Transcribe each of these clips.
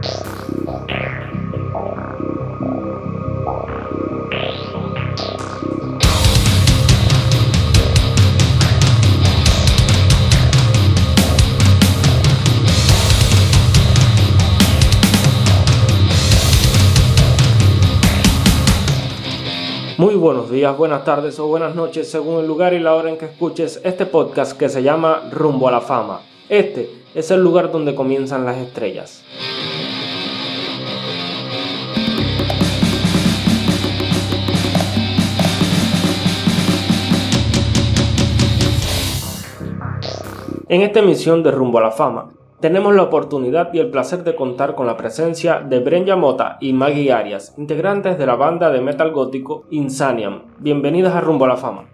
Muy buenos días, buenas tardes o buenas noches según el lugar y la hora en que escuches este podcast que se llama Rumbo a la Fama. Este es el lugar donde comienzan las estrellas. En esta emisión de Rumbo a la Fama, tenemos la oportunidad y el placer de contar con la presencia de Brenya Mota y Maggie Arias, integrantes de la banda de metal gótico Insaniam. Bienvenidas a Rumbo a la Fama.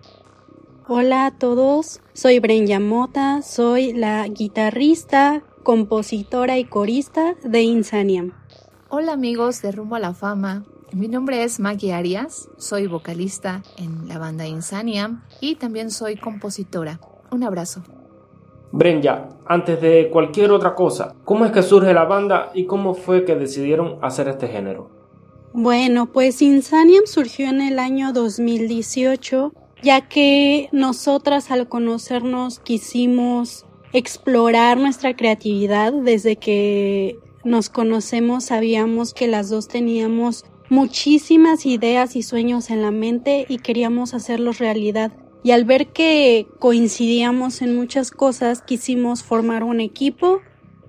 Hola a todos, soy Brenya Mota, soy la guitarrista, compositora y corista de Insaniam. Hola amigos de Rumbo a la Fama, mi nombre es Maggie Arias, soy vocalista en la banda Insaniam y también soy compositora. Un abrazo. Brenya, antes de cualquier otra cosa, ¿cómo es que surge la banda y cómo fue que decidieron hacer este género? Bueno, pues Insaniam surgió en el año 2018, ya que nosotras al conocernos quisimos explorar nuestra creatividad desde que nos conocemos sabíamos que las dos teníamos muchísimas ideas y sueños en la mente y queríamos hacerlos realidad y al ver que coincidíamos en muchas cosas quisimos formar un equipo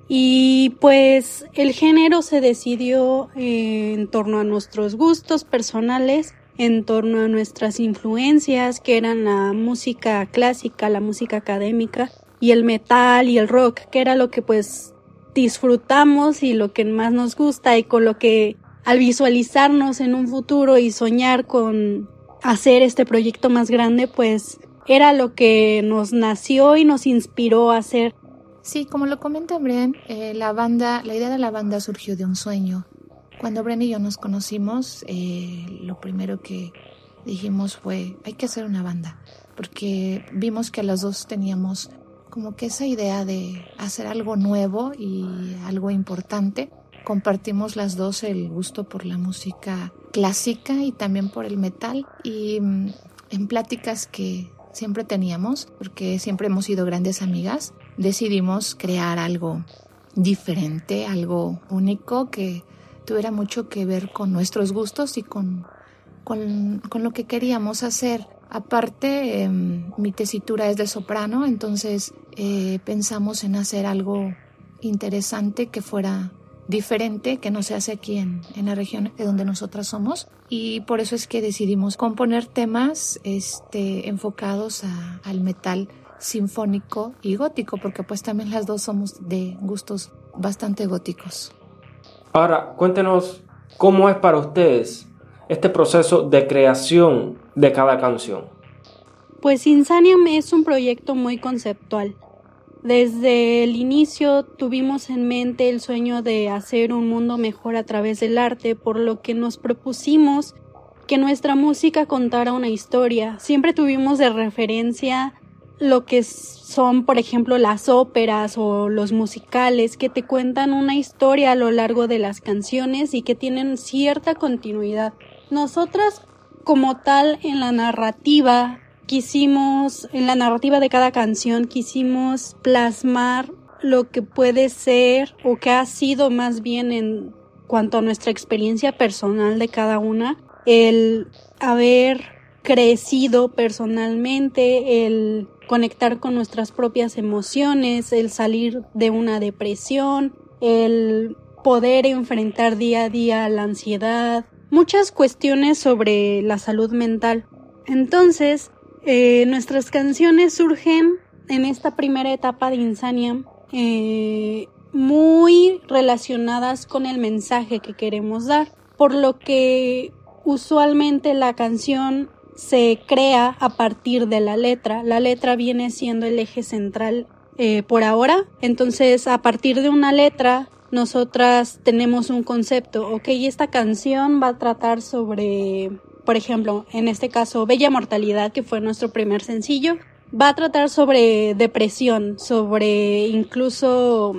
y pues el género se decidió eh, en torno a nuestros gustos personales, en torno a nuestras influencias que eran la música clásica, la música académica y el metal y el rock, que era lo que pues disfrutamos y lo que más nos gusta y con lo que al visualizarnos en un futuro y soñar con hacer este proyecto más grande, pues era lo que nos nació y nos inspiró a hacer. Sí, como lo comenta Bren, eh, la banda, la idea de la banda surgió de un sueño. Cuando Bren y yo nos conocimos, eh, lo primero que dijimos fue, hay que hacer una banda, porque vimos que las dos teníamos como que esa idea de hacer algo nuevo y algo importante. Compartimos las dos el gusto por la música clásica y también por el metal y mm, en pláticas que siempre teníamos, porque siempre hemos sido grandes amigas, decidimos crear algo diferente, algo único que tuviera mucho que ver con nuestros gustos y con, con, lo que queríamos hacer. Aparte, em, mi tesitura es de soprano, entonces eh, pensamos en hacer algo interesante que fuera diferente que no se hace aquí en, la región de donde nosotras somos y por eso es que decidimos componer temas este, enfocados al metal sinfónico y gótico porque pues también las dos somos de gustos bastante góticos. Ahora, cuéntenos cómo es para ustedes este proceso de creación de cada canción. Pues Insanium es un proyecto muy conceptual desde el inicio tuvimos en mente el sueño de hacer un mundo mejor a través del arte, por lo que nos propusimos que nuestra música contara una historia. Siempre tuvimos de referencia lo que son, por ejemplo, las óperas o los musicales que te cuentan una historia a lo largo de las canciones y que tienen cierta continuidad. Nosotras, como tal, en la narrativa quisimos, en la narrativa de cada canción, quisimos plasmar lo que puede ser o que ha sido más bien en cuanto a nuestra experiencia personal de cada una, el haber crecido personalmente, el conectar con nuestras propias emociones, el salir de una depresión, el poder enfrentar día a día la ansiedad, muchas cuestiones sobre la salud mental. Entonces, eh, nuestras canciones surgen en esta primera etapa de Insania eh, muy relacionadas con el mensaje que queremos dar, por lo que usualmente la canción se crea a partir de la letra. La letra viene siendo el eje central eh, por ahora. Entonces, a partir de una letra, nosotras tenemos un concepto. Ok, esta canción va a tratar sobre por ejemplo, en este caso, Bella Mortalidad, que fue nuestro primer sencillo, va a tratar sobre depresión, sobre incluso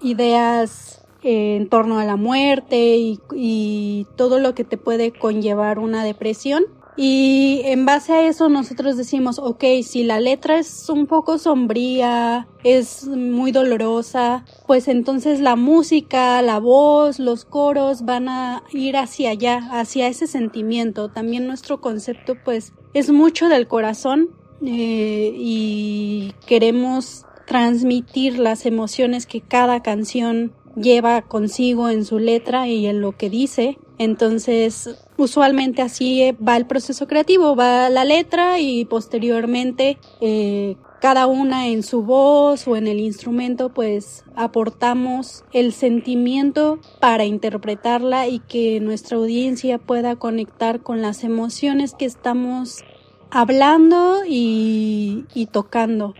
ideas eh, en torno a la muerte y, y todo lo que te puede conllevar una depresión. Y en base a eso nosotros decimos, ok, si la letra es un poco sombría, es muy dolorosa, pues entonces la música, la voz, los coros van a ir hacia allá, hacia ese sentimiento. También nuestro concepto pues es mucho del corazón eh, y queremos transmitir las emociones que cada canción lleva consigo en su letra y en lo que dice. Entonces, usualmente así va el proceso creativo, va la letra y posteriormente eh, cada una en su voz o en el instrumento pues aportamos el sentimiento para interpretarla y que nuestra audiencia pueda conectar con las emociones que estamos hablando y, y tocando.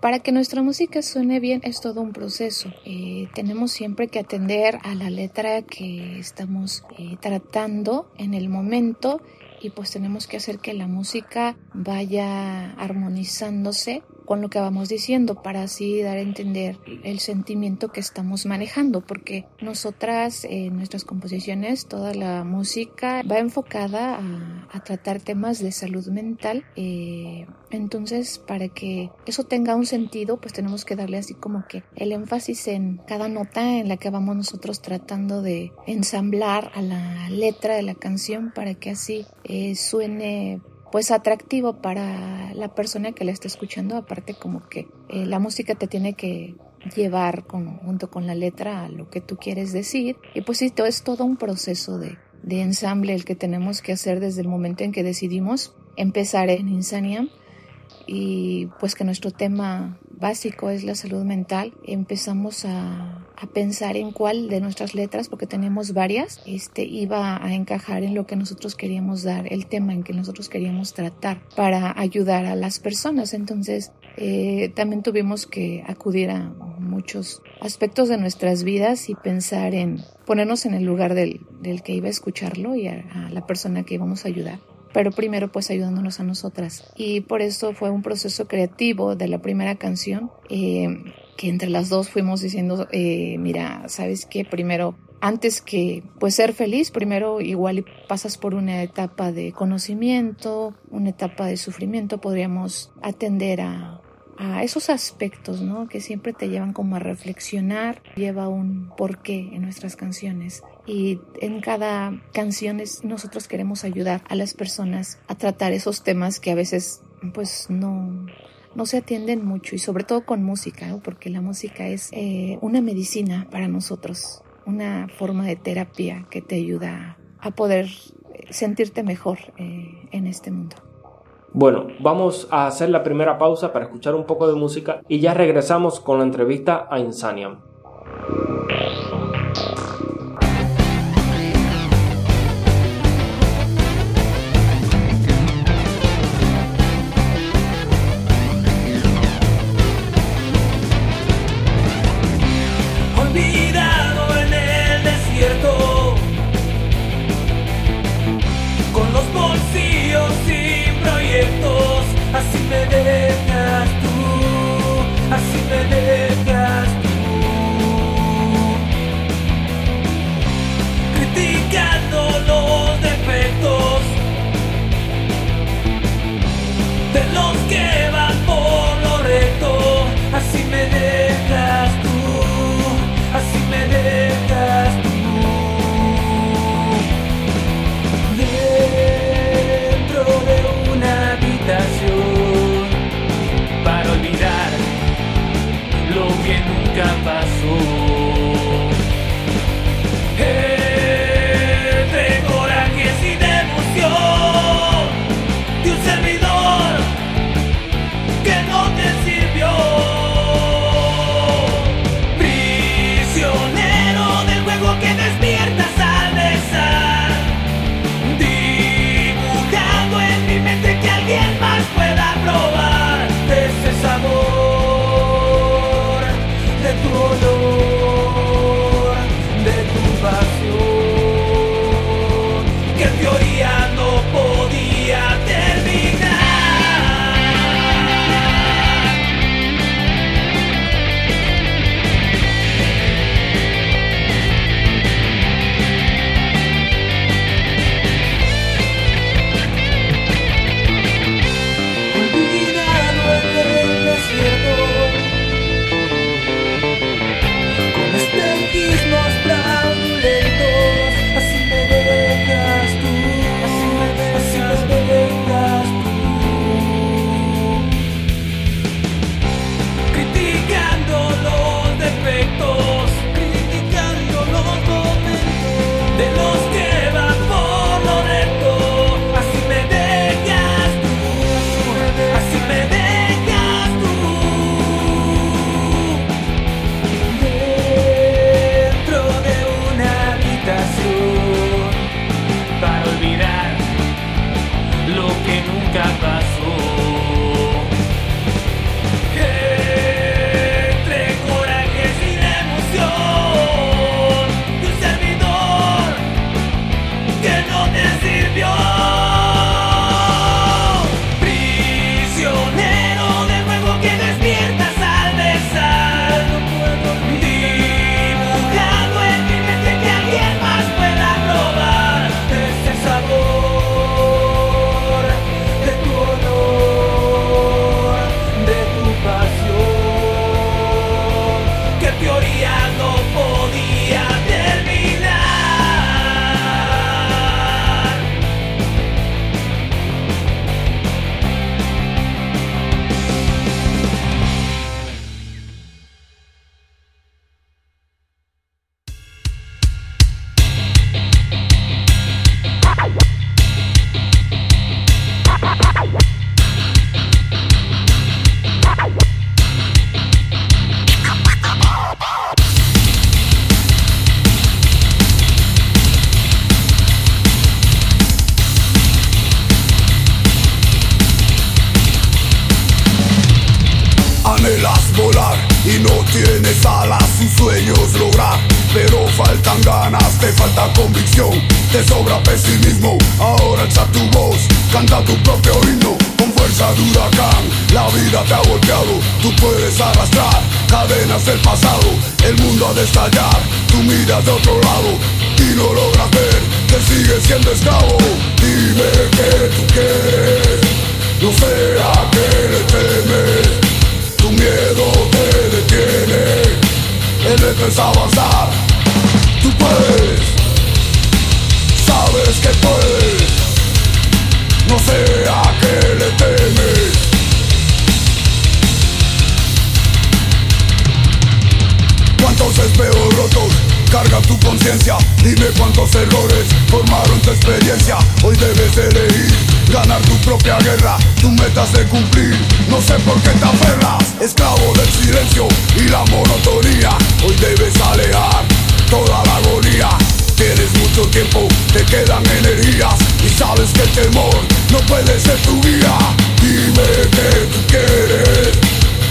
Para que nuestra música suene bien es todo un proceso. Eh, tenemos siempre que atender a la letra que estamos eh, tratando en el momento y pues tenemos que hacer que la música vaya armonizándose con lo que vamos diciendo para así dar a entender el sentimiento que estamos manejando porque nosotras en nuestras composiciones toda la música va enfocada a, tratar temas de salud mental eh, entonces para que eso tenga un sentido pues tenemos que darle así como que el énfasis en cada nota en la que vamos nosotros tratando de ensamblar a la letra de la canción para que así eh, suene pues atractivo para la persona que la está escuchando, aparte como que eh, la música te tiene que llevar junto con la letra a lo que tú quieres decir. Y pues sí, todo es todo un proceso de, de ensamble el que tenemos que hacer desde el momento en que decidimos empezar en Insaniam y pues que nuestro tema básico es la salud mental, empezamos a, a, pensar en cuál de nuestras letras, porque tenemos varias, este, iba a encajar en lo que nosotros queríamos dar, el tema en que nosotros queríamos tratar para ayudar a las personas. Entonces, eh, también tuvimos que acudir a muchos aspectos de nuestras vidas y pensar en ponernos en el lugar del, del que iba a escucharlo y a, a la persona que íbamos a ayudar pero primero pues ayudándonos a nosotras. Y por eso fue un proceso creativo de la primera canción, eh, que entre las dos fuimos diciendo, eh, mira, ¿sabes qué? Primero, antes que pues ser feliz, primero igual pasas por una etapa de conocimiento, una etapa de sufrimiento, podríamos atender a a esos aspectos, ¿no? Que siempre te llevan como a reflexionar, lleva un porqué en nuestras canciones. Y en cada canción nosotros queremos ayudar a las personas a tratar esos temas que a veces pues no, no se atienden mucho y sobre todo con música, porque la música es eh, una medicina para nosotros, una forma de terapia que te ayuda a poder sentirte mejor eh, en este mundo. Bueno, vamos a hacer la primera pausa para escuchar un poco de música y ya regresamos con la entrevista a Insaniam. Te falta convicción, te sobra pesimismo. Ahora alza tu voz, canta tu propio himno. Con fuerza de huracán, la vida te ha golpeado. Tú puedes arrastrar cadenas del pasado. El mundo ha de estallar, tú miras de otro lado y no logras ver que sigues siendo esclavo. Dime que tú quieres, no sé a qué le temes. Tu miedo te detiene, el reto es avanzar. Puedes, sabes que puedes, no sé a qué le temes. ¿Cuántos espejos rotos carga tu conciencia? Dime cuántos errores formaron tu experiencia. Hoy debes elegir ganar tu propia guerra, tu metas de cumplir. No sé por qué te aferras, esclavo del silencio y la monotonía. Hoy debes alejar toda la agonía. Tienes mucho tiempo, te quedan energías y sabes que el temor no puede ser tu guía. Dime que tú quieres,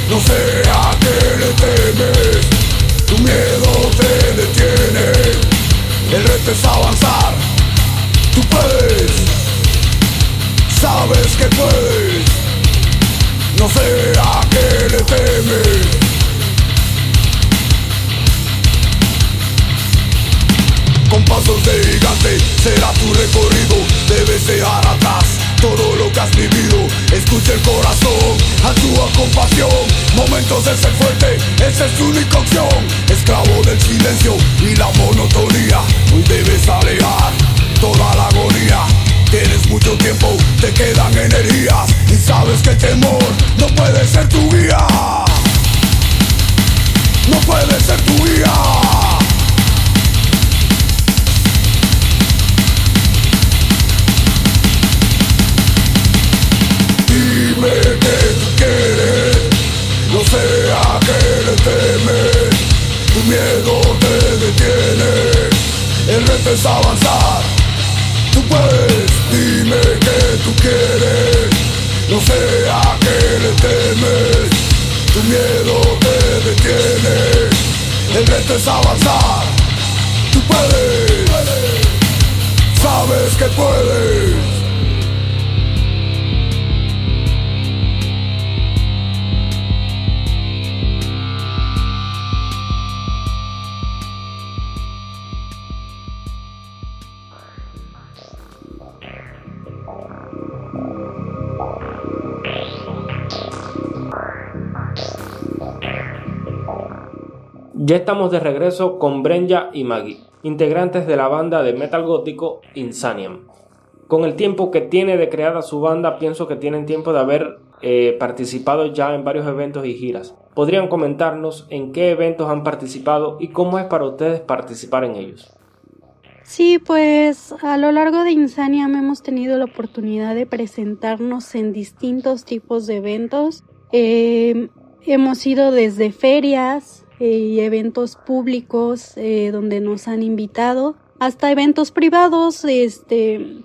no sé a qué le temes. Tu miedo te detiene, el reto es avanzar. Tú puedes, sabes que puedes, no sé a qué le temes. Con pasos de gigante será tu recorrido, debes dejar atrás todo lo que has vivido. Escucha el corazón, actúa con pasión. Momentos de ser fuerte, esa es tu única opción. Esclavo del silencio y la monotonía. Estamos de regreso con Brenya y Maggie, integrantes de la banda de metal gótico Insaniam. Con el tiempo que tiene de creada su banda, pienso que tienen tiempo de haber eh, participado ya en varios eventos y giras. ¿Podrían comentarnos en qué eventos han participado y cómo es para ustedes participar en ellos? Sí, pues a lo largo de Insaniam hemos tenido la oportunidad de presentarnos en distintos tipos de eventos. Eh, hemos ido desde ferias, y eventos públicos eh, donde nos han invitado hasta eventos privados este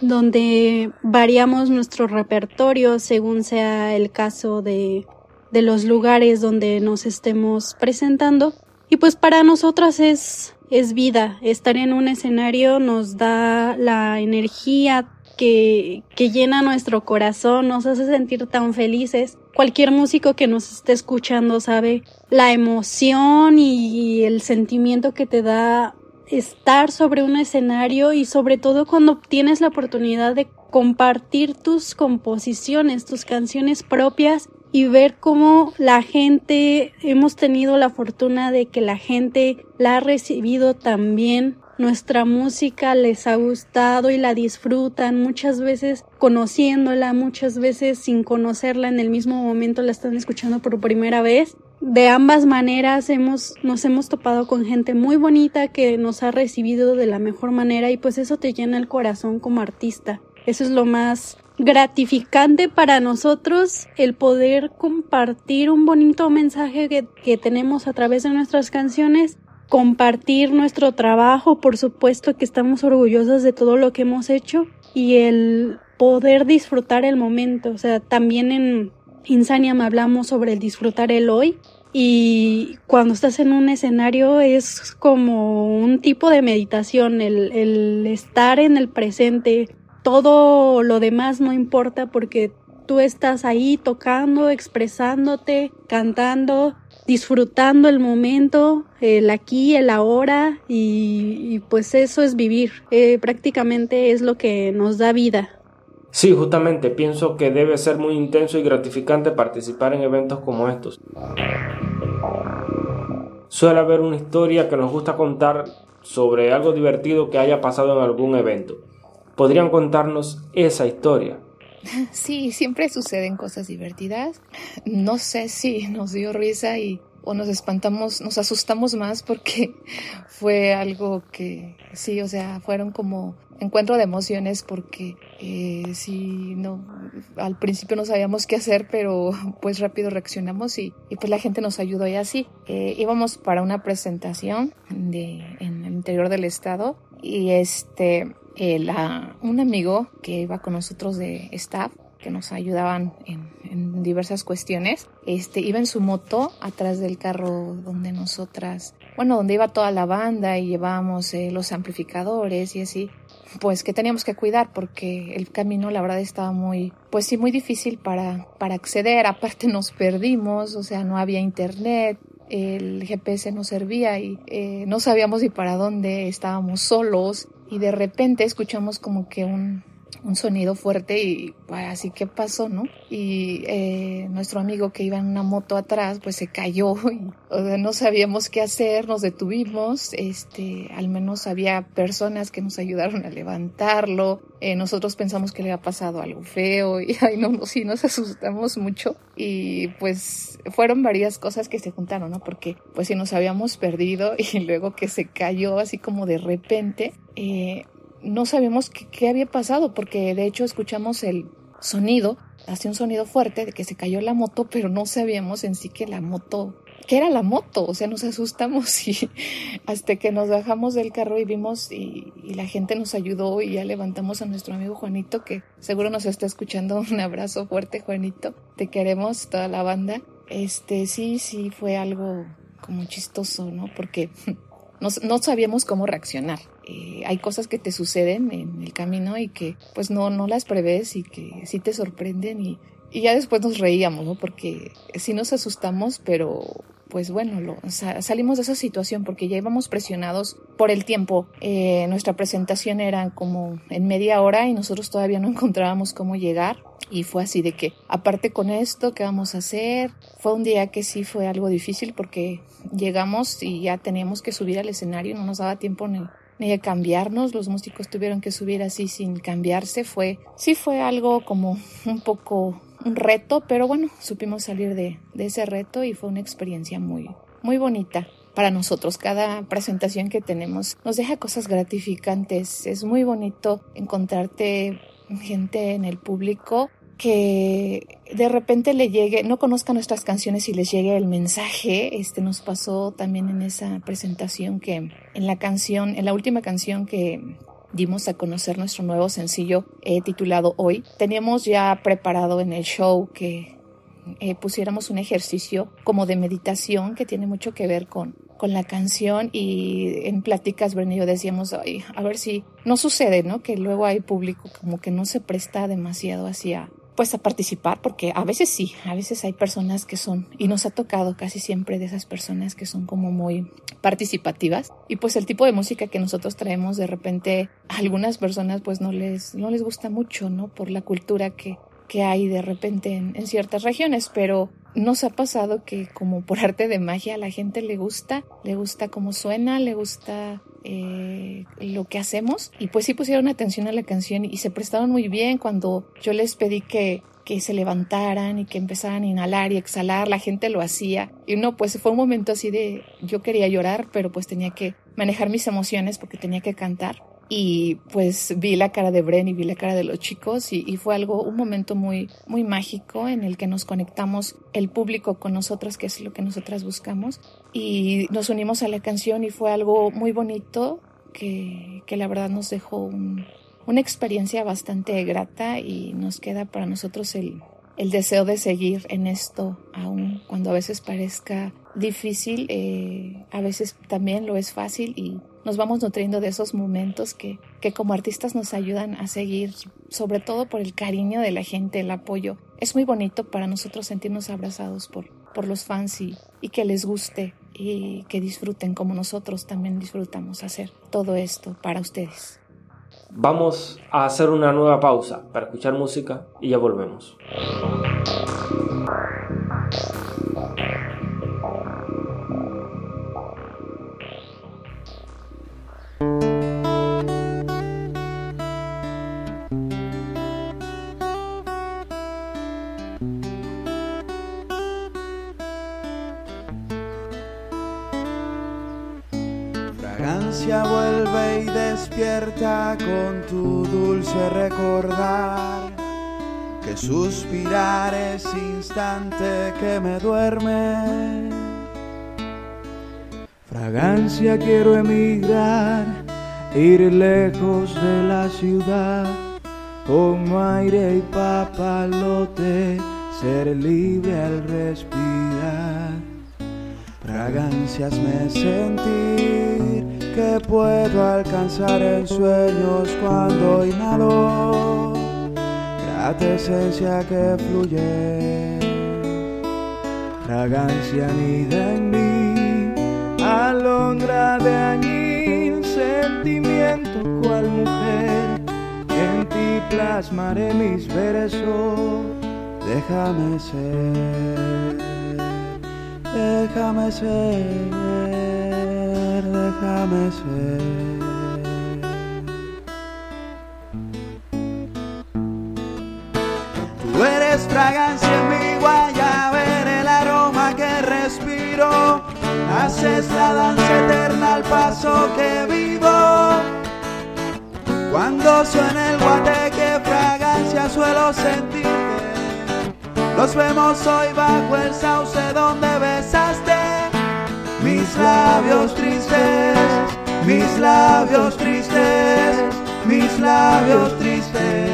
donde variamos nuestro repertorio según sea el caso de, de los lugares donde nos estemos presentando. Y pues para nosotras es es vida. Estar en un escenario nos da la energía que, que llena nuestro corazón, nos hace sentir tan felices. Cualquier músico que nos esté escuchando sabe la emoción y el sentimiento que te da estar sobre un escenario y sobre todo cuando tienes la oportunidad de compartir tus composiciones, tus canciones propias y ver cómo la gente, hemos tenido la fortuna de que la gente la ha recibido también nuestra música les ha gustado y la disfrutan, muchas veces conociéndola, muchas veces sin conocerla en el mismo momento la están escuchando por primera vez. De ambas maneras hemos, nos hemos topado con gente muy bonita que nos ha recibido de la mejor manera y pues eso te llena el corazón como artista. Eso es lo más gratificante para nosotros el poder compartir un bonito mensaje que, que tenemos a través de nuestras canciones compartir nuestro trabajo, por supuesto que estamos orgullosos de todo lo que hemos hecho y el poder disfrutar el momento, o sea, también en Insaniam hablamos sobre el disfrutar el hoy y cuando estás en un escenario es como un tipo de meditación, el, el estar en el presente, todo lo demás no importa porque tú estás ahí tocando, expresándote, cantando, disfrutando el momento, el aquí, el ahora y, pues eso es vivir, eh, prácticamente es lo que nos da vida. Sí, justamente pienso que debe ser muy intenso y gratificante participar en eventos como estos. Suele haber una historia que nos gusta contar sobre algo divertido que haya pasado en algún evento. ¿Podrían contarnos esa historia? Sí, siempre suceden cosas divertidas. No sé si nos dio risa y o nos espantamos, nos asustamos más porque fue algo que sí, o sea, fueron como encuentro de emociones porque eh, sí, no, al principio no sabíamos qué hacer, pero pues rápido reaccionamos y, y pues la gente nos ayudó y así. Eh, íbamos para una presentación de, en el interior del estado y este eh, la, un amigo que iba con nosotros de staff, que nos ayudaban en, diversas cuestiones, este, iba en su moto atrás del carro donde nosotras, bueno, donde iba toda la banda y llevábamos eh, los amplificadores y así, pues que teníamos que cuidar porque el camino la verdad estaba muy, pues sí, muy difícil para, para acceder, aparte nos perdimos, o sea, no había internet, el GPS no servía y eh, no sabíamos ni para dónde, estábamos solos y de repente escuchamos como que un, un sonido fuerte y así que pasó, ¿no? Y eh, nuestro amigo que iba en una moto atrás pues se cayó y no sabíamos qué hacer, nos detuvimos, este, al menos había personas que nos ayudaron a levantarlo, eh, nosotros pensamos que le había pasado algo feo y ay sí nos asustamos mucho y pues fueron varias cosas que se juntaron, ¿no? Porque pues si nos habíamos perdido y luego que se cayó así como de repente, eh, no sabemos qué, había pasado porque de hecho escuchamos el sonido, hacía un sonido fuerte de que se cayó la moto, pero no sabíamos en sí que la moto, que era la moto, o sea, nos asustamos y hasta que nos bajamos del carro y vimos y, y, la gente nos ayudó y ya levantamos a nuestro amigo Juanito, que seguro nos está escuchando. Un abrazo fuerte, Juanito. Te queremos, toda la banda. Este, sí, sí, fue algo como chistoso, ¿no? Porque no, no sabíamos cómo reaccionar. Eh, hay cosas que te suceden en el camino y que pues no, no las prevés y que sí te sorprenden y, ya después nos reíamos, ¿no? Porque sí nos asustamos, pero pues bueno, salimos de esa situación porque ya íbamos presionados por el tiempo. Eh, nuestra presentación era como en media hora y nosotros todavía no encontrábamos cómo llegar. Y fue así de que, aparte con esto, ¿qué vamos a hacer? Fue un día que sí fue algo difícil porque llegamos y ya teníamos que subir al escenario, no nos daba tiempo ni, ni cambiarnos, los músicos tuvieron que subir así sin cambiarse, fue, sí fue algo como un poco un reto, pero bueno, supimos salir de, de ese reto y fue una experiencia muy, muy bonita para nosotros. Cada presentación que tenemos nos deja cosas gratificantes. Es muy bonito encontrarte gente en el público que de repente le llegue, no conozca nuestras canciones y les llegue el mensaje. Este nos pasó también en esa presentación que en la canción, en la última canción que dimos a conocer nuestro nuevo sencillo eh, titulado Hoy, teníamos ya preparado en el show que eh, pusiéramos un ejercicio como de meditación que tiene mucho que ver con, con la canción y en pláticas Bren decíamos, Ay, a ver si no sucede, ¿no? Que luego hay público como que no se presta demasiado hacia pues a participar porque a veces sí, a veces hay personas que son y nos ha tocado casi siempre de esas personas que son como muy participativas y pues el tipo de música que nosotros traemos de repente a algunas personas pues no les no les gusta mucho, ¿no? Por la cultura que que hay de repente en, en ciertas regiones, pero nos ha pasado que como por arte de magia a la gente le gusta, le gusta cómo suena, le gusta eh, lo que hacemos y pues sí pusieron atención a la canción y se prestaron muy bien cuando yo les pedí que que se levantaran y que empezaran a inhalar y exhalar, la gente lo hacía. Y no, pues fue un momento así de yo quería llorar, pero pues tenía que manejar mis emociones porque tenía que cantar y pues vi la cara de Bren y vi la cara de los chicos y, fue algo, un momento muy, muy mágico en el que nos conectamos el público con nosotras, que es lo que nosotras buscamos, y nos unimos a la canción y fue algo muy bonito que, que la verdad nos dejó una experiencia bastante grata y nos queda para nosotros el, el deseo de seguir en esto, aun cuando a veces parezca difícil, eh, a veces también lo es fácil y nos vamos nutriendo de esos momentos que, que como artistas nos ayudan a seguir, sobre todo por el cariño de la gente, el apoyo. Es muy bonito para nosotros sentirnos abrazados por, por los fans y, y que les guste y que disfruten como nosotros también disfrutamos hacer todo esto para ustedes. Vamos a hacer una nueva pausa para escuchar música y ya volvemos. Vuelve y despierta con tu dulce recordar. Que suspirar es instante que me duerme. Fragancia quiero emigrar, ir lejos de la ciudad, como aire y papalote, ser libre al respirar. Fragancias me sentir que puedo alcanzar en sueños cuando inhalo, grata esencia que fluye, fragancia anida en mí, alondra de añil, sentimiento cual mujer, en ti plasmaré mis versos, déjame ser, déjame ser déjame ser. Tú eres fragancia en mi ver el aroma que respiro. Haces la danza eterna al paso que vivo. Cuando suena el guateque, fragancia suelo sentirte. Los vemos hoy bajo el sauce donde besaste mis labios tristes, mis labios tristes, mis labios tristes.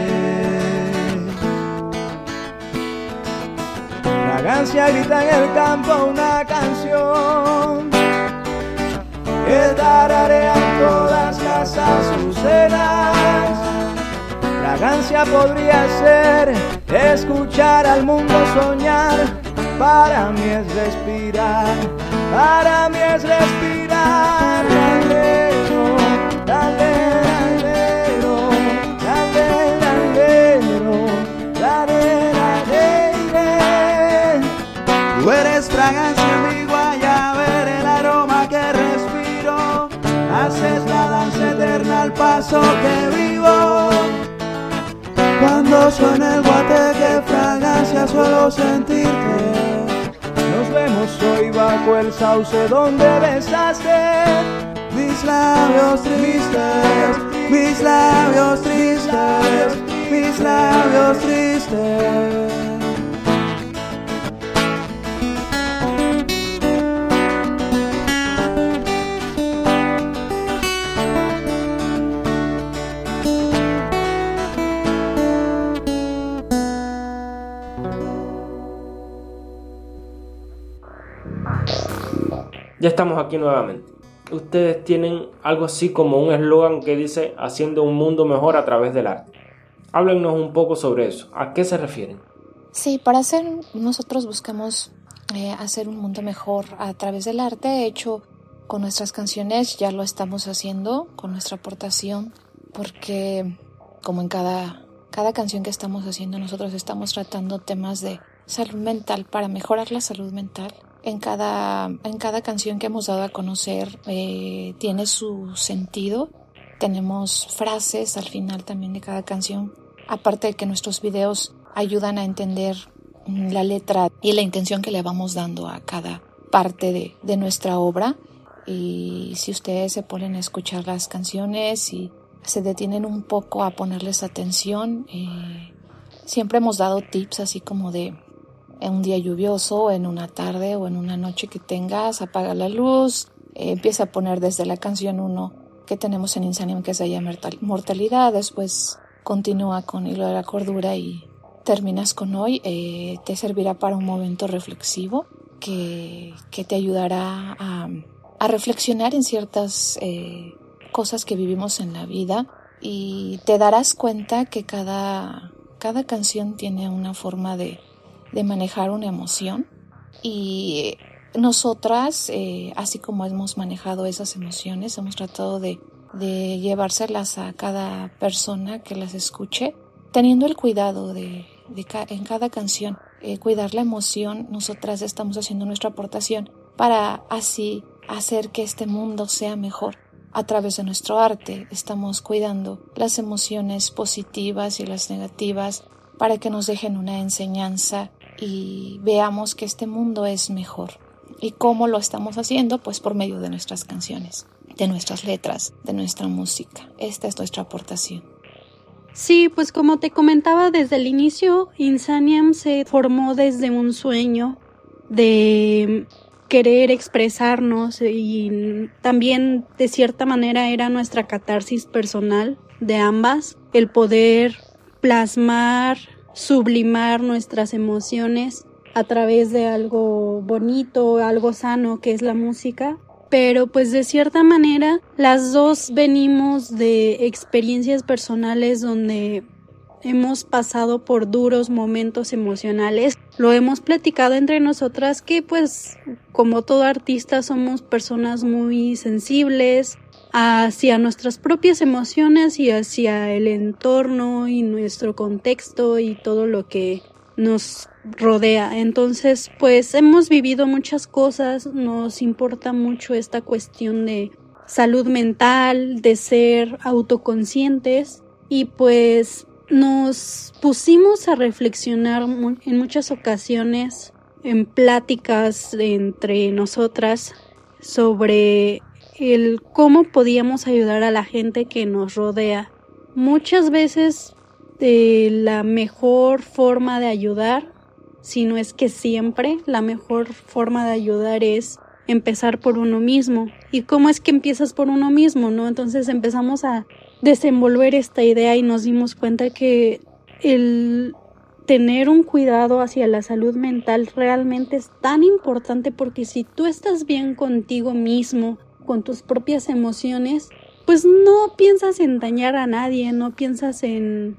Fragancia grita en el campo una canción que dará en todas las azucenas. Fragancia podría ser escuchar al mundo soñar, para mí es respirar para mí es respirar. Landero, landero, landero, landero, Tú eres fragancia, mi ver el aroma que respiro. Haces la danza eterna al paso que vivo. Cuando suena el guate, fragancia suelo sentirte vemos hoy bajo el sauce donde besaste mis labios tristes, mis labios tristes, mis labios tristes. Ya estamos aquí nuevamente. Ustedes tienen algo así como un eslogan que dice haciendo un mundo mejor a través del arte. Háblenos un poco sobre eso. ¿A qué se refieren? Sí, para hacer, nosotros buscamos eh, hacer un mundo mejor a través del arte. De hecho, con nuestras canciones ya lo estamos haciendo, con nuestra aportación, porque como en cada, cada canción que estamos haciendo, nosotros estamos tratando temas de salud mental para mejorar la salud mental en cada, en cada canción que hemos dado a conocer eh, tiene su sentido. Tenemos frases al final también de cada canción. Aparte de que nuestros videos ayudan a entender la letra y la intención que le vamos dando a cada parte de, de nuestra obra. Y si ustedes se ponen a escuchar las canciones y se detienen un poco a ponerles atención, eh, siempre hemos dado tips así como de en un día lluvioso, en una tarde o en una noche que tengas, apaga la luz, empieza a poner desde la canción 1 que tenemos en Insanium que se llama Mortalidad, después continúa con Hilo de la Cordura y terminas con hoy eh, te servirá para un momento reflexivo que, que te ayudará a, a, reflexionar en ciertas eh, cosas que vivimos en la vida y te darás cuenta que cada, cada canción tiene una forma de, de manejar una emoción y nosotras, eh, así como hemos manejado esas emociones, hemos tratado de, de llevárselas a cada persona que las escuche, teniendo el cuidado de, de en cada canción, eh, cuidar la emoción, nosotras estamos haciendo nuestra aportación para así hacer que este mundo sea mejor. A través de nuestro arte estamos cuidando las emociones positivas y las negativas para que nos dejen una enseñanza y veamos que este mundo es mejor. ¿Y cómo lo estamos haciendo? Pues por medio de nuestras canciones, de nuestras letras, de nuestra música. Esta es nuestra aportación. Sí, pues como te comentaba desde el inicio, Insaniam se formó desde un sueño de querer expresarnos y también de cierta manera era nuestra catarsis personal de ambas, el poder plasmar, sublimar nuestras emociones a través de algo bonito, algo sano que es la música. Pero pues de cierta manera las dos venimos de experiencias personales donde hemos pasado por duros momentos emocionales. Lo hemos platicado entre nosotras que pues como todo artista somos personas muy sensibles hacia nuestras propias emociones y hacia el entorno y nuestro contexto y todo lo que nos rodea. Entonces, pues hemos vivido muchas cosas, nos importa mucho esta cuestión de salud mental, de ser autoconscientes y pues nos pusimos a reflexionar en muchas ocasiones en pláticas entre nosotras sobre el cómo podíamos ayudar a la gente que nos rodea. Muchas veces de la mejor forma de ayudar, si no es que siempre la mejor forma de ayudar es empezar por uno mismo. ¿Y cómo es que empiezas por uno mismo, no? Entonces empezamos a desenvolver esta idea y nos dimos cuenta que el tener un cuidado hacia la salud mental realmente es tan importante porque si tú estás bien contigo mismo, con tus propias emociones, pues no piensas en dañar a nadie, no piensas en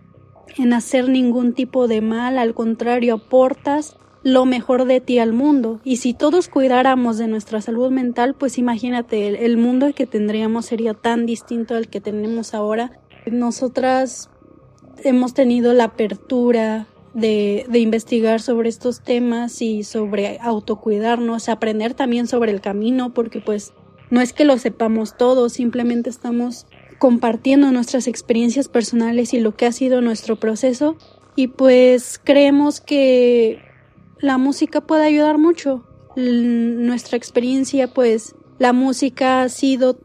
en hacer ningún tipo de mal, al contrario, aportas lo mejor de ti al mundo. Y si todos cuidáramos de nuestra salud mental, pues imagínate, el, mundo que tendríamos sería tan distinto al que tenemos ahora. Nosotras hemos tenido la apertura de, de investigar sobre estos temas y sobre autocuidarnos, aprender también sobre el camino, porque pues no es que lo sepamos todos, simplemente estamos compartiendo nuestras experiencias personales y lo que ha sido nuestro proceso y pues creemos que la música puede ayudar mucho. nuestra experiencia pues la música ha sido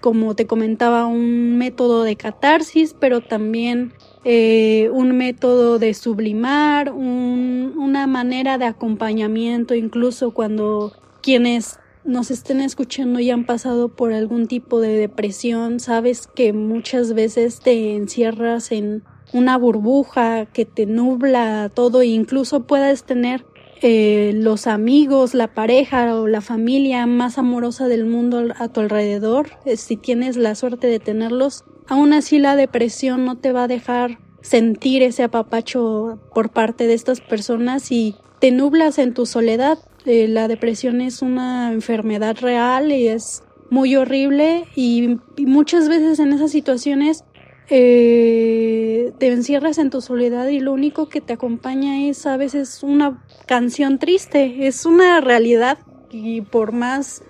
como te comentaba un método de catarsis pero también eh, un método de sublimar, una manera de acompañamiento incluso cuando quienes nos estén escuchando y han pasado por algún tipo de depresión, sabes que muchas veces te encierras en una burbuja que te nubla todo e incluso puedes tener eh, los amigos, la pareja o la familia más amorosa del mundo a tu alrededor, eh, si tienes la suerte de tenerlos, aún así la depresión no te va a dejar sentir ese apapacho por parte de estas personas y te nublas en tu soledad eh, la depresión es una enfermedad real y es muy horrible y, muchas veces en esas situaciones eh, te encierras en tu soledad y lo único que te acompaña es a veces una canción triste, es una realidad y por más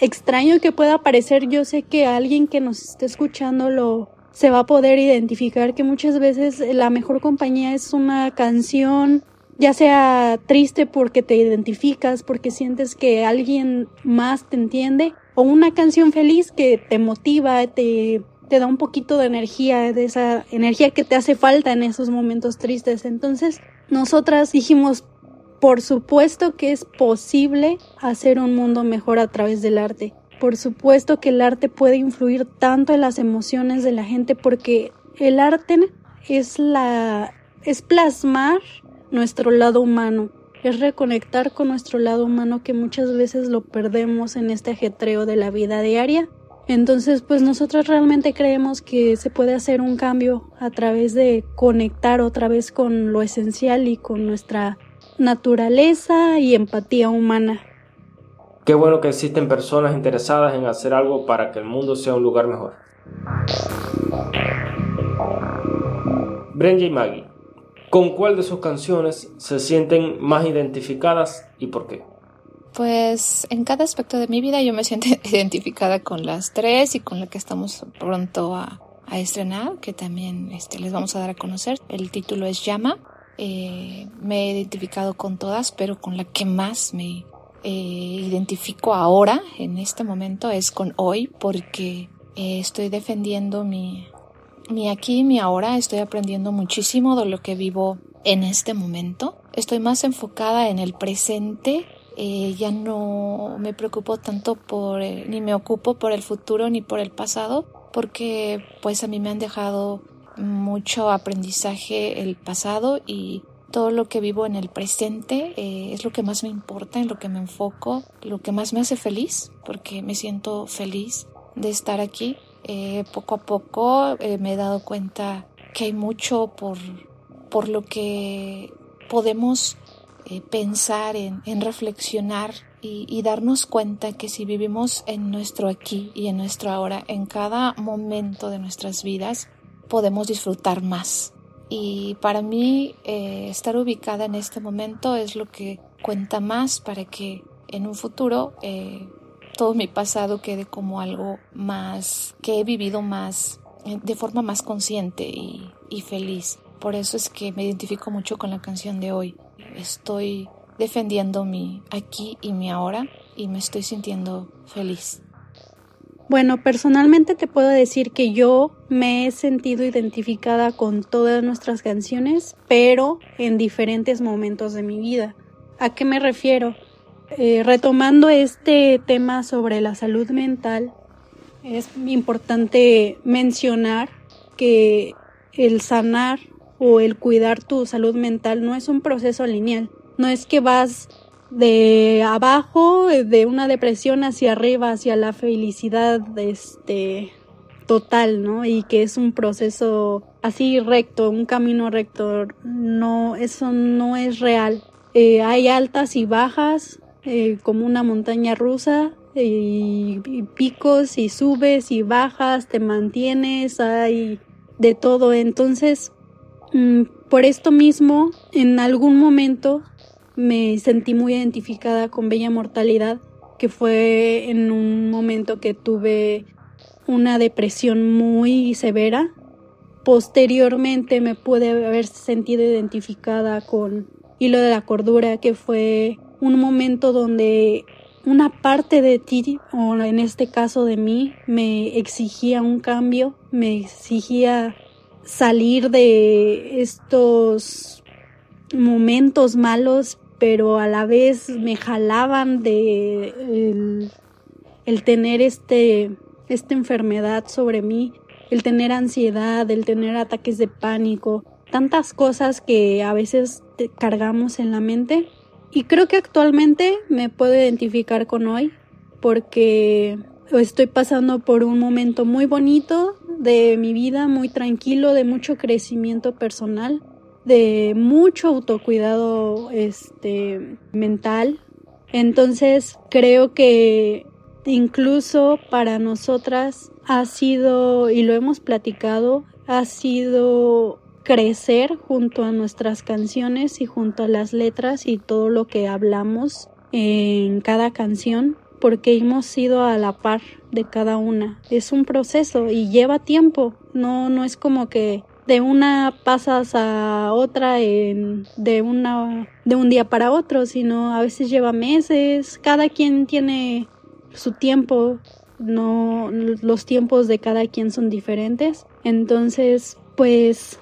extraño que pueda parecer, yo sé que alguien que nos esté escuchando lo se va a poder identificar que muchas veces la mejor compañía es una canción ya sea triste porque te identificas, porque sientes que alguien más te entiende, o una canción feliz que te motiva, te, te da un poquito de energía, de esa energía que te hace falta en esos momentos tristes. Entonces, nosotras dijimos, por supuesto que es posible hacer un mundo mejor a través del arte. Por supuesto que el arte puede influir tanto en las emociones de la gente porque el arte es la es plasmar nuestro lado humano, es reconectar con nuestro lado humano que muchas veces lo perdemos en este ajetreo de la vida diaria. Entonces, pues nosotros realmente creemos que se puede hacer un cambio a través de conectar otra vez con lo esencial y con nuestra naturaleza y empatía humana. Qué bueno que existen personas interesadas en hacer algo para que el mundo sea un lugar mejor. Brenja y Maggie, ¿con cuál de sus canciones se sienten más identificadas y por qué? Pues en cada aspecto de mi vida yo me siento identificada con las tres y con la que estamos pronto a, estrenar, que también este, les vamos a dar a conocer. El título es Llama. Eh, me he identificado con todas, pero con la que más me eh, identifico ahora, en este momento, es con hoy, porque eh, estoy defendiendo mi, mi aquí y mi ahora. Estoy aprendiendo muchísimo de lo que vivo en este momento. Estoy más enfocada en el presente eh, ya no me preocupo tanto por, eh, ni me ocupo por el futuro ni por el pasado, porque pues a mí me han dejado mucho aprendizaje el pasado y todo lo que vivo en el presente eh, es lo que más me importa, en lo que me enfoco, lo que más me hace feliz, porque me siento feliz de estar aquí. Poco a poco me he dado cuenta que hay mucho por, por lo que podemos eh, pensar, en, reflexionar y, darnos cuenta que si vivimos en nuestro aquí y en nuestro ahora, en cada momento de nuestras vidas, podemos disfrutar más. Y para mí eh, estar ubicada en este momento es lo que cuenta más para que en un futuro eh, todo mi pasado quede como algo más que he vivido más de forma más consciente y feliz. Por eso es que me identifico mucho con la canción de hoy estoy defendiendo mi aquí y mi ahora y me estoy sintiendo feliz. Bueno, personalmente te puedo decir que yo me he sentido identificada con todas nuestras canciones, pero en diferentes momentos de mi vida. ¿A qué me refiero? Eh, retomando este tema sobre la salud mental, es importante mencionar que el sanar o el cuidar tu salud mental no es un proceso lineal. No es que vas de abajo, de una depresión hacia arriba, hacia la felicidad este, total, ¿no? Y que es un proceso así recto, un camino recto. No, eso no es real. Eh, hay altas y bajas, eh, como una montaña rusa, y, y, picos y subes y bajas, te mantienes, hay de todo. Entonces, Mm, por esto mismo, en algún momento me sentí muy identificada con Bella Mortalidad, que fue en un momento que tuve una depresión muy severa. Posteriormente me pude haber sentido identificada con Hilo de la Cordura, que fue un momento donde una parte de ti, o en este caso de mí, me exigía un cambio, me exigía salir de estos momentos malos, pero a la vez me jalaban de el, tener este, esta enfermedad sobre mí, el tener ansiedad, el tener ataques de pánico, tantas cosas que a veces cargamos en la mente. Y creo que actualmente me puedo identificar con hoy porque estoy pasando por un momento muy bonito de mi vida, muy tranquilo, de mucho crecimiento personal, de mucho autocuidado este mental. Entonces, creo que incluso para nosotras ha sido y lo hemos platicado, ha sido crecer junto a nuestras canciones y junto a las letras y todo lo que hablamos en cada canción porque hemos sido a la par de cada una. Es un proceso y lleva tiempo. No, no es como que de una pasas a otra en, de una de un día para otro, sino a veces lleva meses. Cada quien tiene su tiempo. No, los tiempos de cada quien son diferentes. Entonces, pues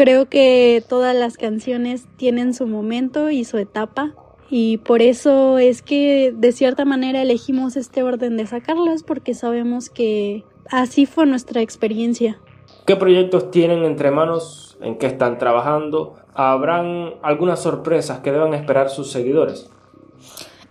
creo que todas las canciones tienen su momento y su etapa y por eso es que de cierta manera elegimos este orden de sacarlas porque sabemos que así fue nuestra experiencia. ¿Qué proyectos tienen entre manos en qué están trabajando. ¿Habrán algunas sorpresas que deban esperar sus seguidores?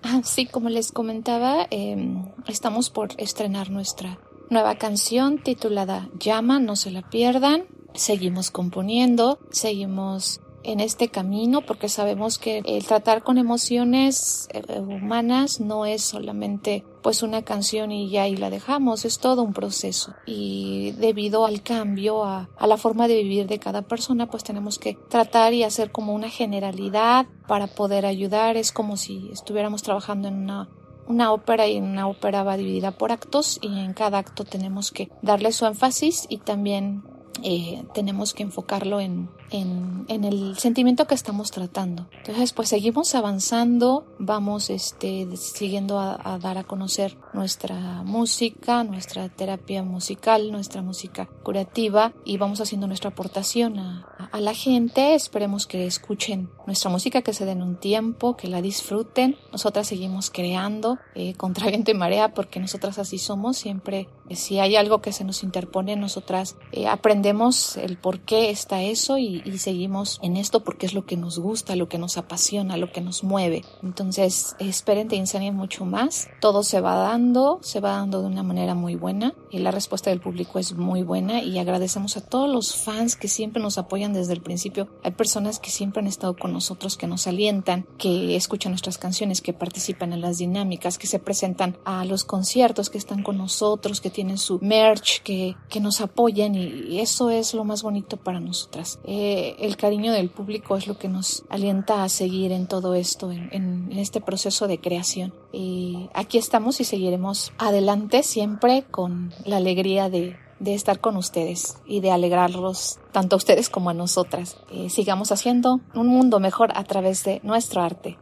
Ah, sí, como les comentaba, em, estamos por estrenar nuestra nueva canción titulada Llama, no se la pierdan. Seguimos componiendo, seguimos en este camino porque sabemos que el tratar con emociones eh, humanas no es solamente pues una canción y ya y la dejamos, es todo un proceso. Y debido al cambio a, a la forma de vivir de cada persona pues tenemos que tratar y hacer como una generalidad para poder ayudar, es como si estuviéramos trabajando en una una ópera y una ópera va dividida por actos y en cada acto tenemos que darle su énfasis y también eh, tenemos que enfocarlo en, en, en, el sentimiento que estamos tratando. Entonces, pues seguimos avanzando, vamos este, siguiendo a, a, dar a conocer nuestra música, nuestra terapia musical, nuestra música curativa y vamos haciendo nuestra aportación a, a la gente. Esperemos que escuchen nuestra música, que se den un tiempo, que la disfruten. Nosotras seguimos creando eh, contra viento y marea porque nosotras así somos. Siempre, eh, si hay algo que se nos interpone, nosotras eh, aprendemos el por qué está eso y, y, seguimos en esto porque es lo que nos gusta, lo que nos apasiona, lo que nos mueve. Entonces, esperen de Insania mucho más. Todo se va dando, se va dando de una manera muy buena y la respuesta del público es muy buena y agradecemos a todos los fans que siempre nos apoyan desde el principio. Hay personas que siempre han estado con nosotros, que nos alientan, que escuchan nuestras canciones, que participan en las dinámicas, que se presentan a los conciertos, que están con nosotros, que tienen su merch, que, que nos apoyan y eso es lo más bonito para nosotras. Eh, el cariño del público es lo que nos alienta a seguir en todo esto, en, este proceso de creación. Y aquí estamos y seguiremos adelante siempre con la alegría de estar con ustedes y de alegrarlos tanto a ustedes como a nosotras. Sigamos haciendo un mundo mejor a través de nuestro arte.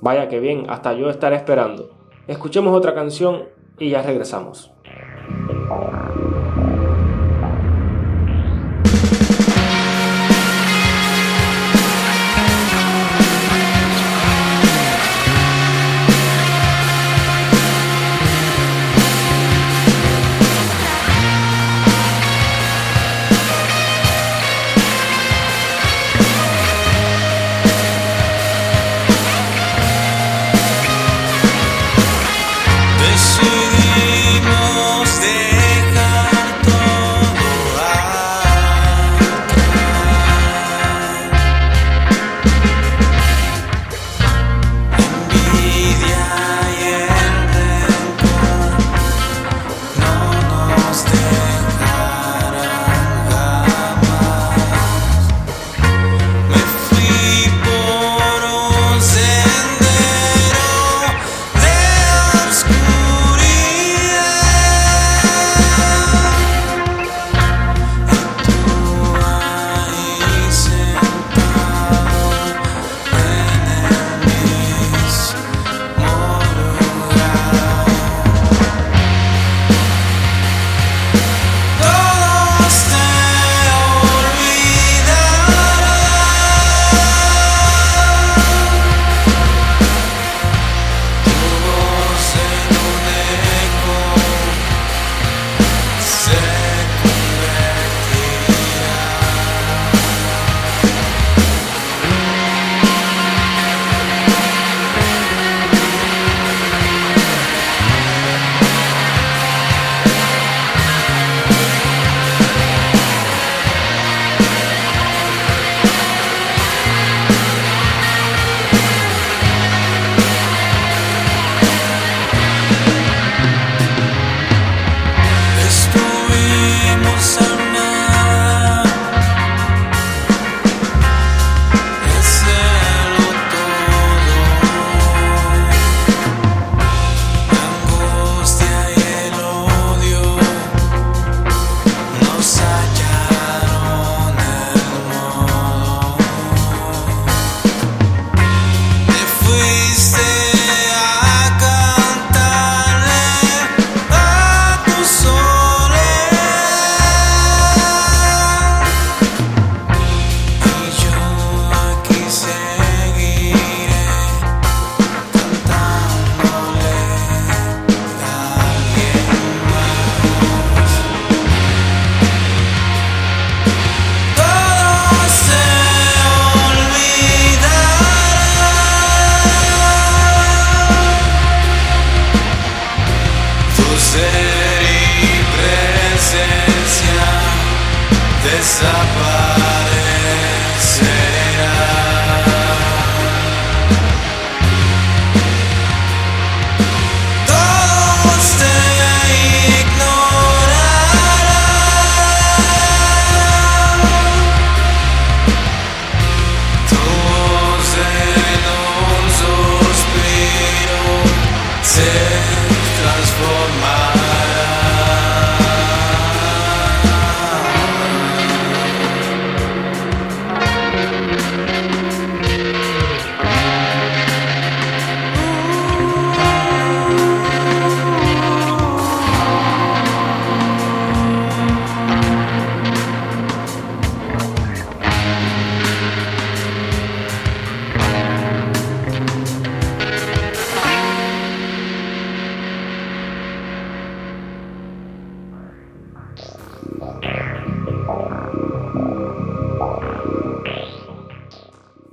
Vaya que bien, hasta yo estaré esperando. Escuchemos otra canción y ya regresamos.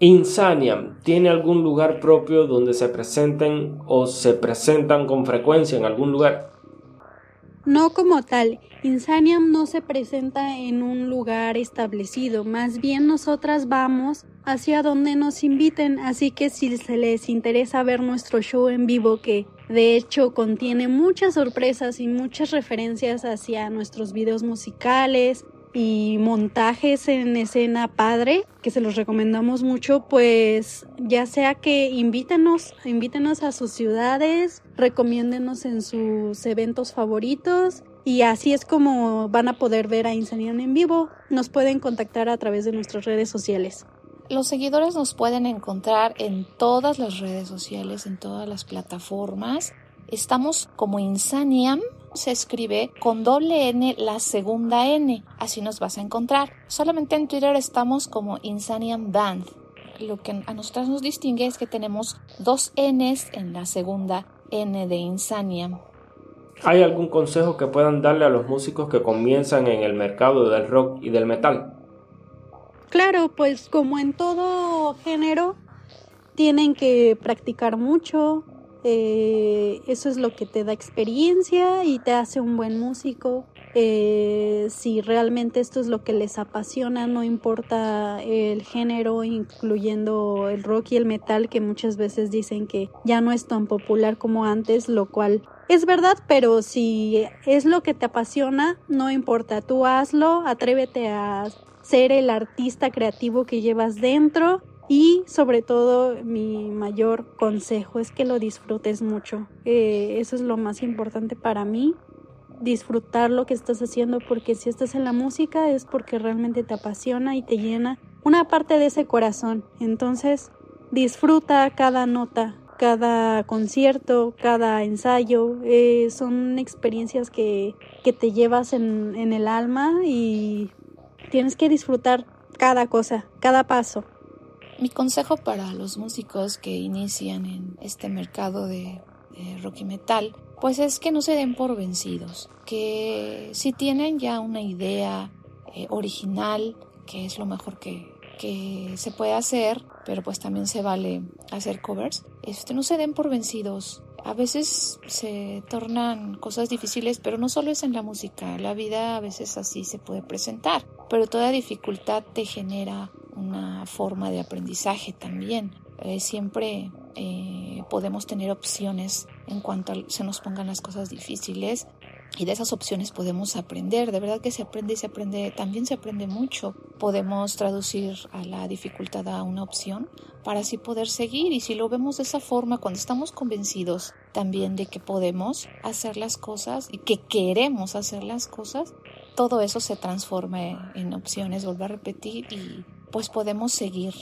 Insaniam tiene algún lugar propio donde se presenten o se presentan con frecuencia en algún lugar. No como tal, Insaniam no se presenta en un lugar establecido, más bien nosotras vamos hacia donde nos inviten, así que si se les interesa ver nuestro show en vivo, que de hecho contiene muchas sorpresas y muchas referencias hacia nuestros videos musicales, y montajes en escena padre que se los recomendamos mucho pues ya sea que invítenos invítenos a sus ciudades recomiéndenos en sus eventos favoritos y así es como van a poder ver a Insanian en vivo. Nos pueden contactar a través de nuestras redes sociales. Los seguidores nos pueden encontrar en todas las redes sociales en todas las plataformas. Estamos como Insaniam se escribe con doble N la segunda N. Así nos vas a encontrar. Solamente en Twitter estamos como Insanian Band. Lo que a nosotras nos distingue es que tenemos dos Ns en la segunda N de Insanian. ¿Hay algún consejo que puedan darle a los músicos que comienzan en el mercado del rock y del metal? Claro, pues como en todo género, tienen que practicar mucho, eh, eso es lo que te da experiencia y te hace un buen músico. Eh, si realmente esto es lo que les apasiona, no importa el género, incluyendo el rock y el metal, que muchas veces dicen que ya no es tan popular como antes, lo cual es verdad, pero si es lo que te apasiona, no importa, tú hazlo, atrévete a ser el artista creativo que llevas dentro y sobre todo mi mayor consejo es que lo disfrutes mucho. Eh, eso es lo más importante para mí. Disfrutar lo que estás haciendo porque si estás en la música es porque realmente te apasiona y te llena una parte de ese corazón. Entonces disfruta cada nota, cada concierto, cada ensayo. Eh, son experiencias que, que te llevas en, en el alma y tienes que disfrutar cada cosa, cada paso. Mi consejo para los músicos que inician en este mercado de, rock y metal, pues es que no se den por vencidos, que si tienen ya una idea eh, original, que es lo mejor que, que se puede hacer, pero pues también se vale hacer covers, este, no se den por vencidos. A veces se tornan cosas difíciles, pero no solo es en la música, la vida a veces así se puede presentar, pero toda dificultad te genera una forma de aprendizaje también. Eh, siempre eh, podemos tener opciones en cuanto se nos pongan las cosas difíciles y de esas opciones podemos aprender. De verdad que se aprende y se aprende, también se aprende mucho. Podemos traducir a la dificultad a una opción para así poder seguir y si lo vemos de esa forma, cuando estamos convencidos también de que podemos hacer las cosas y que queremos hacer las cosas, todo eso se transforma en opciones, vuelvo a repetir y pues podemos seguir.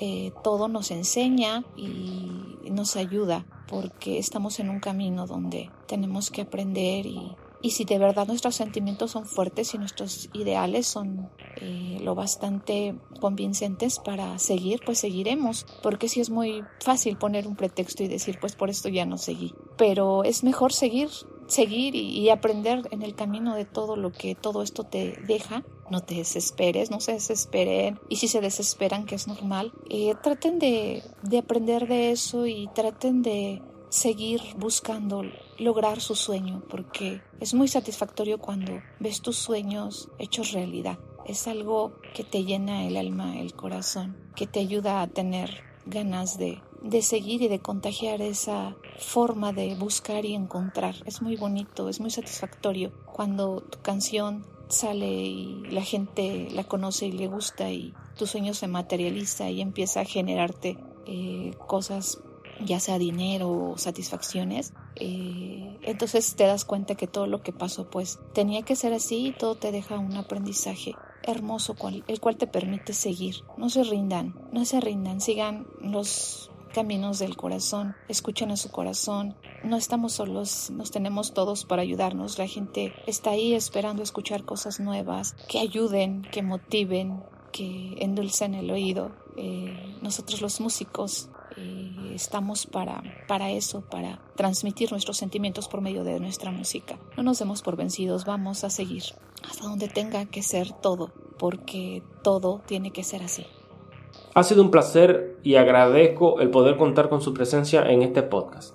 Eh, todo nos enseña y nos ayuda porque estamos en un camino donde tenemos que aprender y, y si de verdad nuestros sentimientos son fuertes y nuestros ideales son eh, lo bastante convincentes para seguir, pues seguiremos, porque si es muy fácil poner un pretexto y decir, pues por esto ya no seguí, pero es mejor seguir seguir y, aprender en el camino de todo lo que todo esto te deja. No te desesperes, no se desesperen. Y si se desesperan, que es normal, eh, traten de, de aprender de eso y traten de seguir buscando lograr su sueño, porque es muy satisfactorio cuando ves tus sueños hechos realidad. es algo que te llena el alma, el corazón, que te ayuda a tener ganas de, de seguir y de contagiar esa forma de buscar y encontrar. Es muy bonito, es muy satisfactorio cuando tu canción sale y la gente la conoce y le gusta y tu sueño se materializa y empieza a generarte eh, cosas ya sea dinero o satisfacciones, eh, entonces te das cuenta que todo lo que pasó pues tenía que ser así y todo te deja un aprendizaje hermoso el cual te permite seguir. No se rindan, no se rindan, sigan los caminos del corazón, escuchen a su corazón. No estamos solos, nos tenemos todos para ayudarnos. La gente está ahí esperando escuchar cosas nuevas, que ayuden, que motiven, que endulcen el oído. Eh, nosotros los músicos eh, estamos para, para eso, para transmitir nuestros sentimientos por medio de nuestra música. No nos demos por vencidos, vamos a seguir hasta donde tenga que ser todo, porque todo tiene que ser así. Ha sido un placer y agradezco el poder contar con su presencia en este podcast.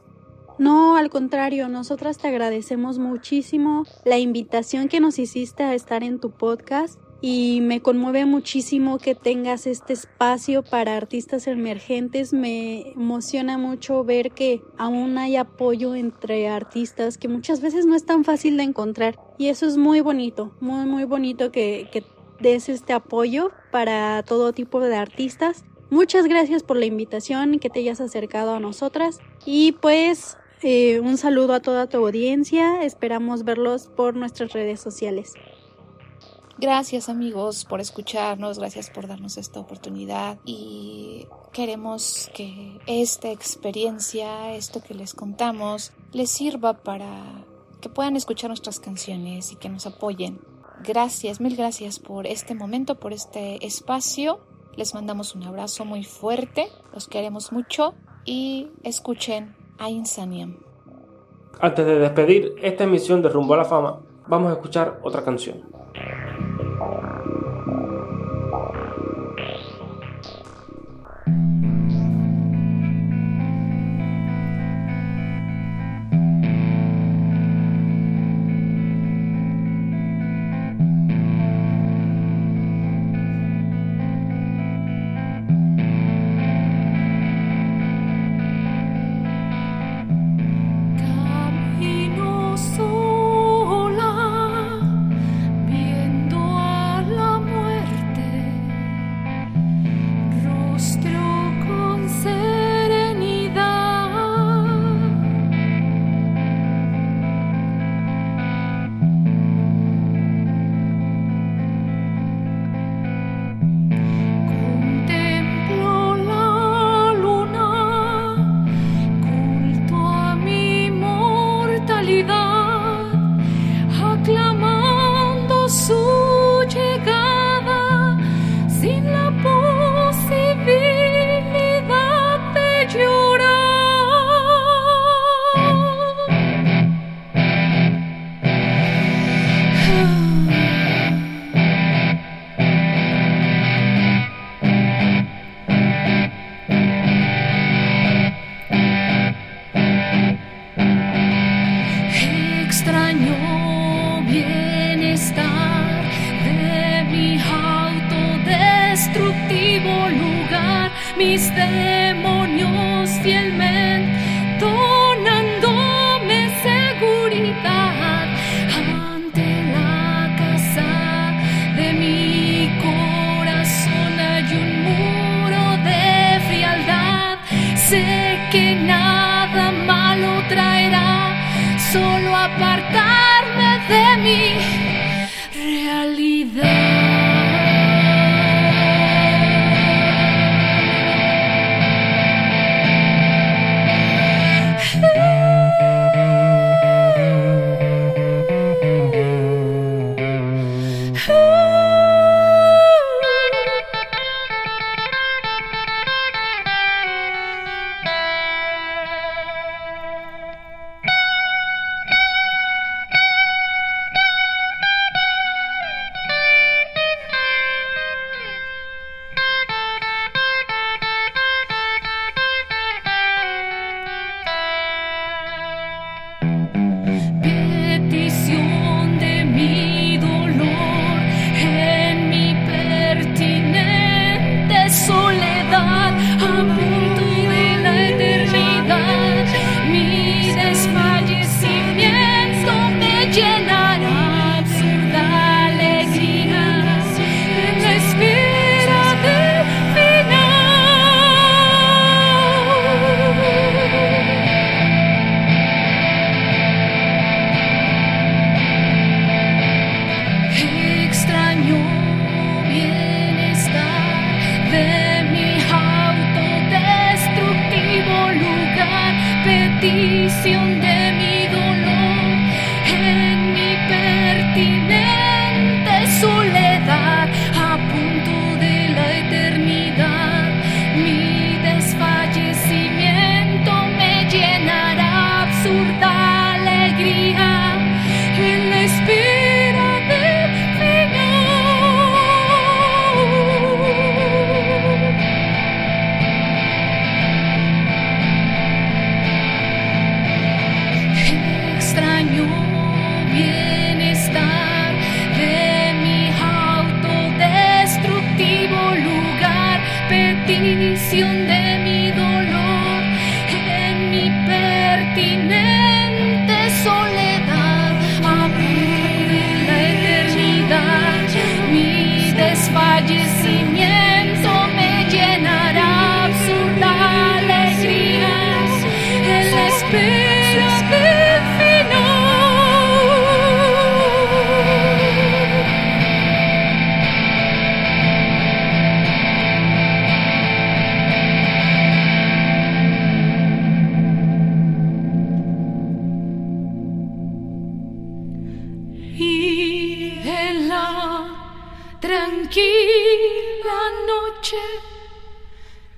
No, al contrario, nosotras te agradecemos muchísimo la invitación que nos hiciste a estar en tu podcast y me conmueve muchísimo que tengas este espacio para artistas emergentes. Me emociona mucho ver que aún hay apoyo entre artistas que muchas veces no es tan fácil de encontrar y eso es muy bonito, muy muy bonito que, que des este apoyo para todo tipo de artistas. Muchas gracias por la invitación y que te hayas acercado a nosotras y pues eh, un saludo a toda tu audiencia. Esperamos verlos por nuestras redes sociales. Gracias amigos por escucharnos, gracias por darnos esta oportunidad y queremos que esta experiencia, esto que les contamos, les sirva para que puedan escuchar nuestras canciones y que nos apoyen. Gracias, mil gracias por este momento, por este espacio. Les mandamos un abrazo muy fuerte, los queremos mucho y escuchen a Insaniam. Antes de despedir esta emisión de Rumbo a la Fama, vamos a escuchar otra canción.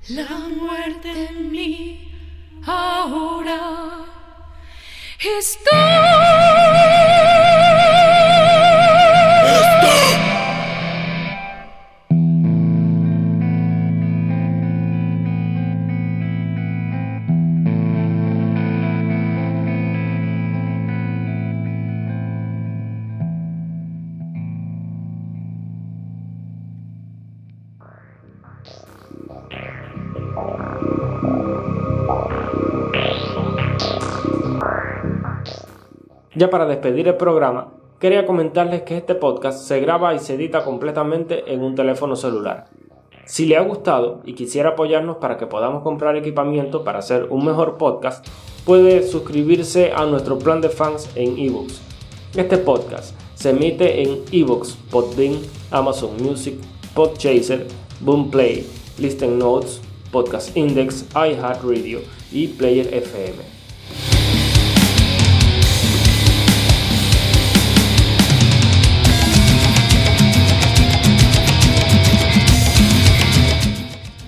La muerte en mí ahora está. Ya para despedir el programa, quería comentarles que este podcast se graba y se edita completamente en un teléfono celular. Si le ha gustado y quisiera apoyarnos para que podamos comprar equipamiento para hacer un mejor podcast, puede suscribirse a nuestro plan de fans en ebooks. Este podcast se emite en ebooks, Podbean, Amazon Music, Podchaser, Boomplay, Listen Notes, Podcast Index, iHeartRadio y Player FM.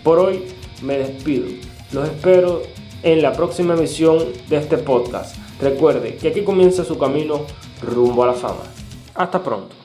Por hoy me despido. Los espero en la próxima emisión de este podcast. Recuerde que aquí comienza su camino rumbo a la fama. Hasta pronto.